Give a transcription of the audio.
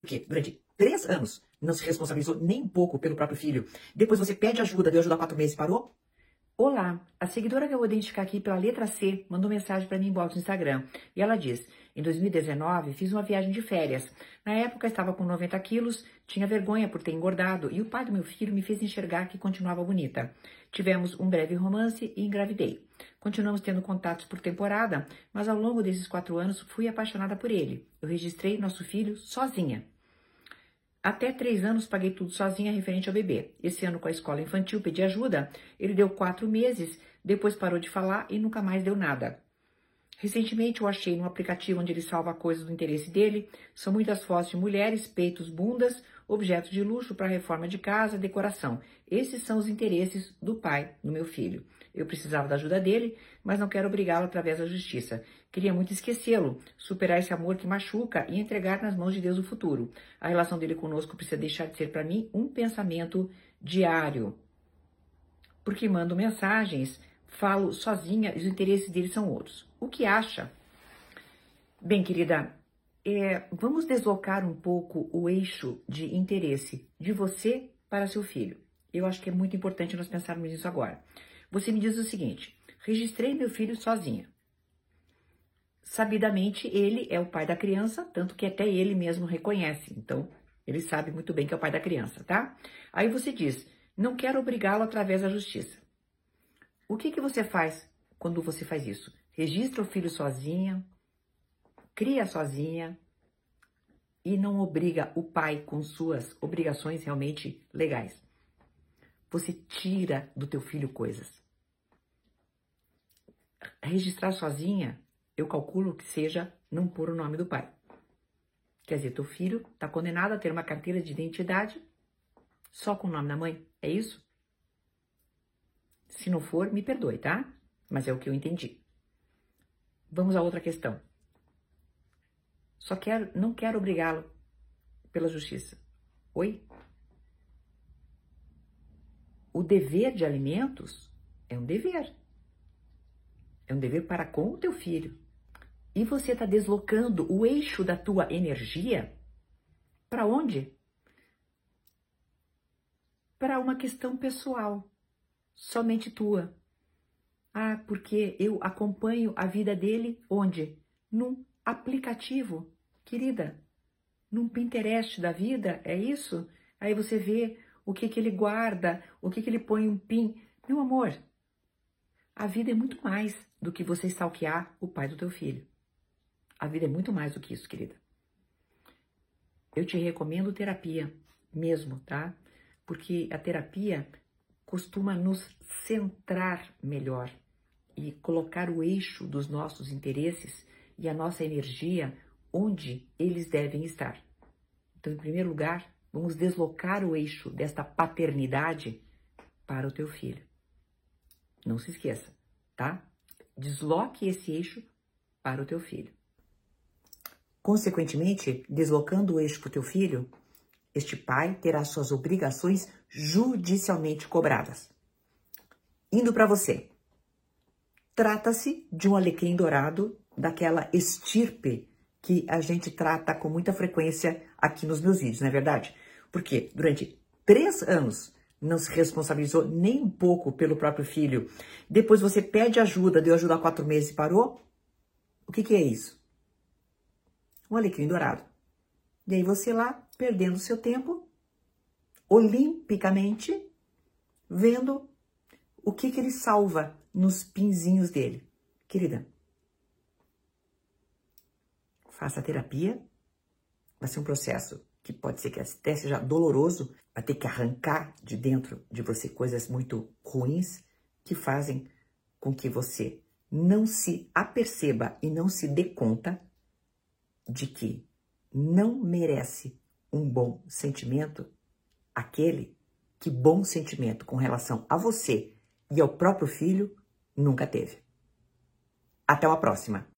Porque durante três anos não se responsabilizou nem um pouco pelo próprio filho. Depois você pede ajuda, deu ajuda há quatro meses parou? Olá, a seguidora que eu vou identificar aqui pela letra C mandou mensagem para mim em no Instagram. E ela diz: Em 2019 fiz uma viagem de férias. Na época estava com 90 quilos, tinha vergonha por ter engordado e o pai do meu filho me fez enxergar que continuava bonita. Tivemos um breve romance e engravidei. Continuamos tendo contatos por temporada, mas ao longo desses quatro anos fui apaixonada por ele. Eu registrei nosso filho sozinha. Até três anos paguei tudo sozinha referente ao bebê. Esse ano, com a escola infantil, pedi ajuda. Ele deu quatro meses, depois parou de falar e nunca mais deu nada. Recentemente eu achei no aplicativo onde ele salva coisas do interesse dele. São muitas fotos de mulheres, peitos, bundas, objetos de luxo para reforma de casa, decoração. Esses são os interesses do pai do meu filho. Eu precisava da ajuda dele, mas não quero obrigá-lo através da justiça. Queria muito esquecê-lo, superar esse amor que machuca e entregar nas mãos de Deus o futuro. A relação dele conosco precisa deixar de ser para mim um pensamento diário. Porque mando mensagens falo sozinha e os interesses dele são outros. O que acha? Bem, querida, é, vamos deslocar um pouco o eixo de interesse de você para seu filho. Eu acho que é muito importante nós pensarmos nisso agora. Você me diz o seguinte: registrei meu filho sozinha. Sabidamente, ele é o pai da criança, tanto que até ele mesmo reconhece. Então, ele sabe muito bem que é o pai da criança, tá? Aí você diz: não quero obrigá-lo através da justiça. O que, que você faz quando você faz isso? Registra o filho sozinha, cria sozinha e não obriga o pai com suas obrigações realmente legais. Você tira do teu filho coisas. Registrar sozinha, eu calculo que seja não pôr o nome do pai. Quer dizer, teu filho está condenado a ter uma carteira de identidade só com o nome da mãe. É isso? Se não for, me perdoe, tá? Mas é o que eu entendi. Vamos a outra questão. Só quero, não quero obrigá-lo pela justiça. Oi? O dever de alimentos é um dever. É um dever para com o teu filho. E você está deslocando o eixo da tua energia para onde? Para uma questão pessoal somente tua. Ah, porque eu acompanho a vida dele onde? Num aplicativo, querida. Num Pinterest da vida, é isso? Aí você vê o que que ele guarda, o que que ele põe um pin. Meu amor, a vida é muito mais do que você stalkear o pai do teu filho. A vida é muito mais do que isso, querida. Eu te recomendo terapia mesmo, tá? Porque a terapia costuma nos centrar melhor e colocar o eixo dos nossos interesses e a nossa energia onde eles devem estar. Então, em primeiro lugar, vamos deslocar o eixo desta paternidade para o teu filho. Não se esqueça, tá? Desloque esse eixo para o teu filho. Consequentemente, deslocando o eixo para o teu filho, este pai terá suas obrigações judicialmente cobradas. Indo para você. Trata-se de um alecrim dourado daquela estirpe que a gente trata com muita frequência aqui nos meus vídeos, não é verdade? Porque durante três anos não se responsabilizou nem um pouco pelo próprio filho. Depois você pede ajuda, deu ajuda há quatro meses e parou. O que, que é isso? Um alecrim dourado. E aí você lá, perdendo seu tempo, olimpicamente, vendo o que, que ele salva nos pinzinhos dele. Querida, faça terapia. Vai ser um processo que pode ser que até seja doloroso, vai ter que arrancar de dentro de você coisas muito ruins que fazem com que você não se aperceba e não se dê conta de que não merece um bom sentimento aquele que bom sentimento com relação a você e ao próprio filho nunca teve. Até uma próxima!